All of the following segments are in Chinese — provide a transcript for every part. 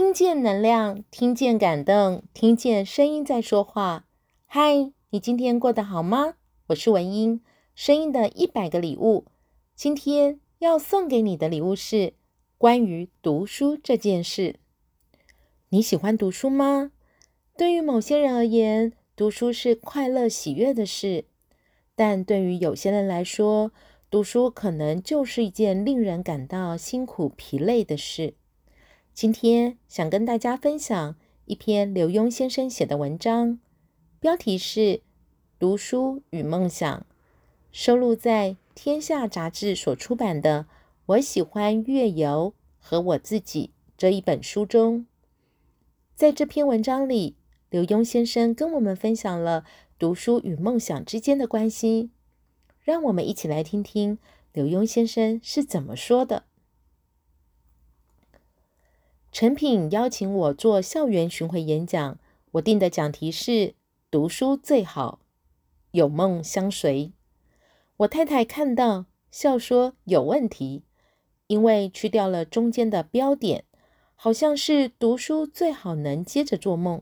听见能量，听见感动，听见声音在说话。嗨，你今天过得好吗？我是文英，声音的一百个礼物。今天要送给你的礼物是关于读书这件事。你喜欢读书吗？对于某些人而言，读书是快乐喜悦的事，但对于有些人来说，读书可能就是一件令人感到辛苦疲累的事。今天想跟大家分享一篇刘墉先生写的文章，标题是《读书与梦想》，收录在。天下杂志所出版的《我喜欢月游和我自己》这一本书中，在这篇文章里，刘墉先生跟我们分享了读书与梦想之间的关系。让我们一起来听听刘墉先生是怎么说的。诚品邀请我做校园巡回演讲，我定的讲题是“读书最好，有梦相随”。我太太看到，笑说有问题，因为去掉了中间的标点，好像是读书最好能接着做梦。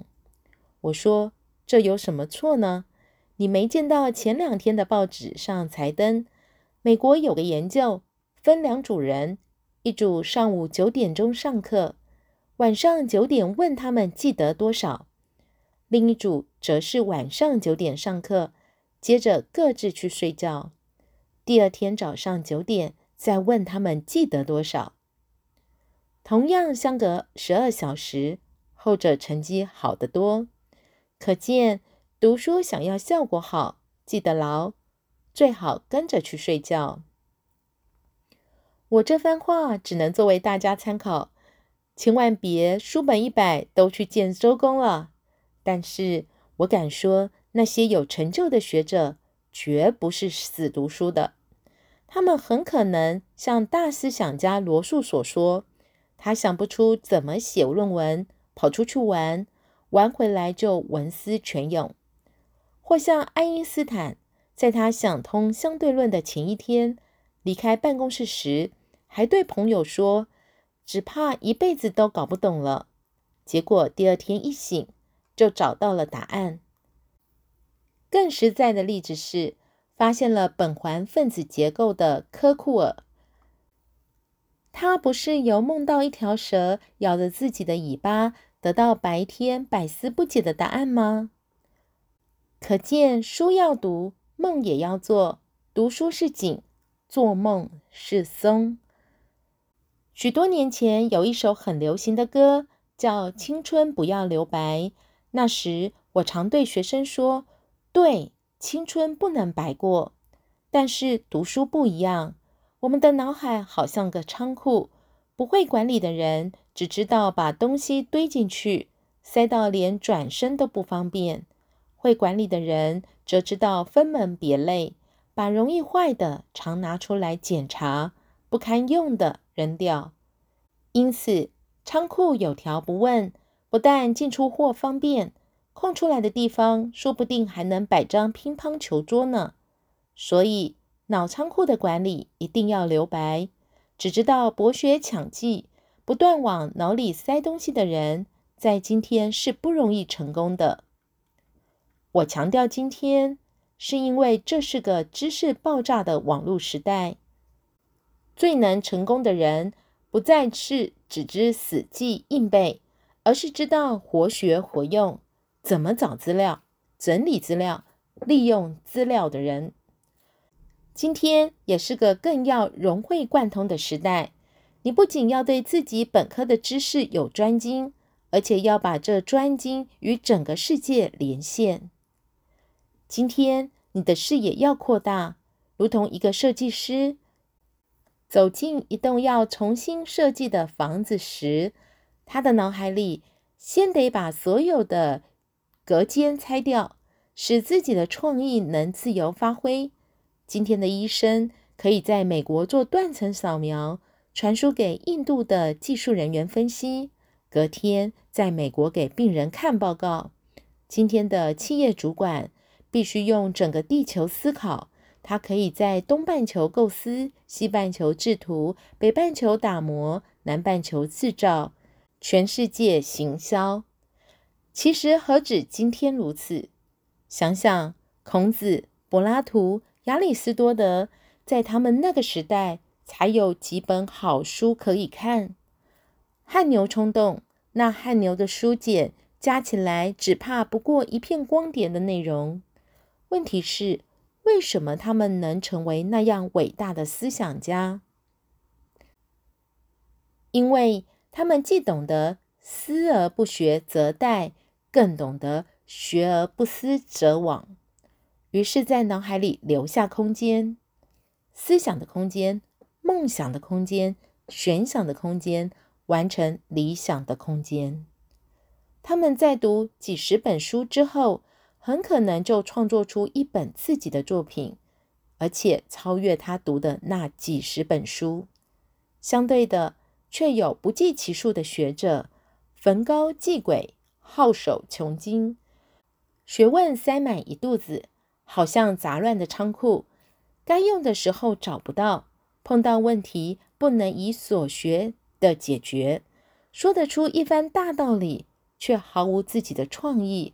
我说这有什么错呢？你没见到前两天的报纸上才登，美国有个研究，分两组人，一组上午九点钟上课，晚上九点问他们记得多少，另一组则是晚上九点上课，接着各自去睡觉。第二天早上九点再问他们记得多少，同样相隔十二小时，后者成绩好得多。可见读书想要效果好，记得牢，最好跟着去睡觉。我这番话只能作为大家参考，千万别书本一百都去见周公了。但是我敢说，那些有成就的学者绝不是死读书的。他们很可能像大思想家罗素所说，他想不出怎么写论文，跑出去玩，玩回来就文思泉涌；或像爱因斯坦，在他想通相对论的前一天，离开办公室时，还对朋友说：“只怕一辈子都搞不懂了。”结果第二天一醒，就找到了答案。更实在的例子是，发现了苯环分子结构的科库尔，他不是由梦到一条蛇咬着自己的尾巴，得到白天百思不解的答案吗？可见书要读，梦也要做。读书是紧，做梦是松。许多年前有一首很流行的歌，叫《青春不要留白》。那时我常对学生说：“对。”青春不能白过，但是读书不一样。我们的脑海好像个仓库，不会管理的人只知道把东西堆进去，塞到连转身都不方便；会管理的人则知道分门别类，把容易坏的常拿出来检查，不堪用的扔掉。因此，仓库有条不紊，不但进出货方便。空出来的地方，说不定还能摆张乒乓球桌呢。所以，脑仓库的管理一定要留白。只知道博学抢记，不断往脑里塞东西的人，在今天是不容易成功的。我强调今天，是因为这是个知识爆炸的网络时代。最能成功的人，不再是只知死记硬背，而是知道活学活用。怎么找资料、整理资料、利用资料的人，今天也是个更要融会贯通的时代。你不仅要对自己本科的知识有专精，而且要把这专精与整个世界连线。今天你的视野要扩大，如同一个设计师走进一栋要重新设计的房子时，他的脑海里先得把所有的隔间拆掉，使自己的创意能自由发挥。今天的医生可以在美国做断层扫描，传输给印度的技术人员分析，隔天在美国给病人看报告。今天的企业主管必须用整个地球思考，他可以在东半球构思，西半球制图，北半球打磨，南半球制造。全世界行销。其实何止今天如此？想想孔子、柏拉图、亚里士多德，在他们那个时代，才有几本好书可以看。汗牛充栋，那汗牛的书简加起来，只怕不过一片光点的内容。问题是，为什么他们能成为那样伟大的思想家？因为他们既懂得思而不学则殆，更懂得学而不思则罔。于是，在脑海里留下空间，思想的空间，梦想的空间，悬想的空间，完成理想的空间。他们在读几十本书之后，很可能就创作出一本自己的作品，而且超越他读的那几十本书。相对的，却有不计其数的学者，焚膏继晷，皓首穷经，学问塞满一肚子，好像杂乱的仓库，该用的时候找不到，碰到问题不能以所学的解决，说得出一番大道理，却毫无自己的创意。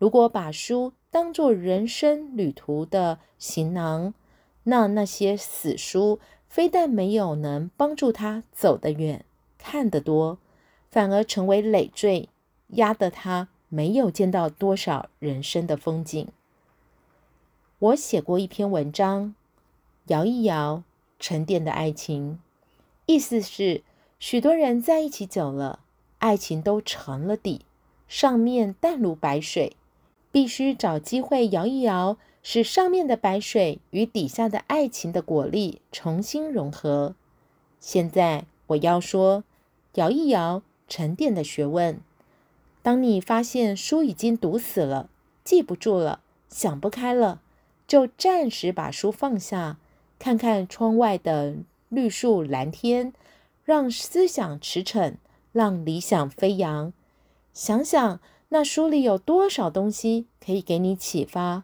如果把书当作人生旅途的行囊，那那些死书非但没有能帮助他走得远、看得多，反而成为累赘，压得他没有见到多少人生的风景。我写过一篇文章，摇一摇沉淀的爱情，意思是许多人在一起久了，爱情都沉了底，上面淡如白水。必须找机会摇一摇，使上面的白水与底下的爱情的果粒重新融合。现在我要说，摇一摇沉淀的学问。当你发现书已经读死了，记不住了，想不开了，就暂时把书放下，看看窗外的绿树蓝天，让思想驰骋，让理想飞扬，想想。那书里有多少东西可以给你启发，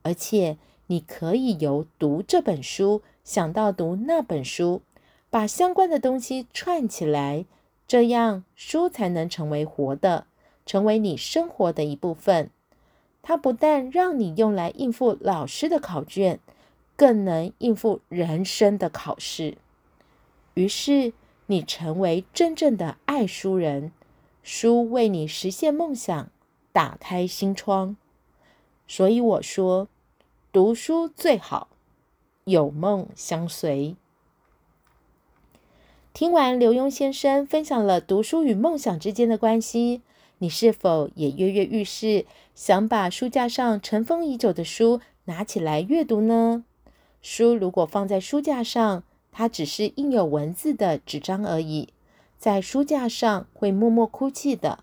而且你可以由读这本书想到读那本书，把相关的东西串起来，这样书才能成为活的，成为你生活的一部分。它不但让你用来应付老师的考卷，更能应付人生的考试。于是你成为真正的爱书人。书为你实现梦想打开心窗，所以我说，读书最好，有梦相随。听完刘墉先生分享了读书与梦想之间的关系，你是否也跃跃欲试，想把书架上尘封已久的书拿起来阅读呢？书如果放在书架上，它只是印有文字的纸张而已。在书架上会默默哭泣的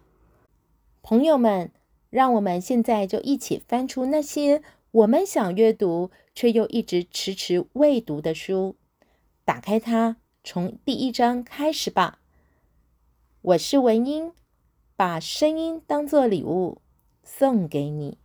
朋友们，让我们现在就一起翻出那些我们想阅读却又一直迟迟未读的书，打开它，从第一章开始吧。我是文英，把声音当作礼物送给你。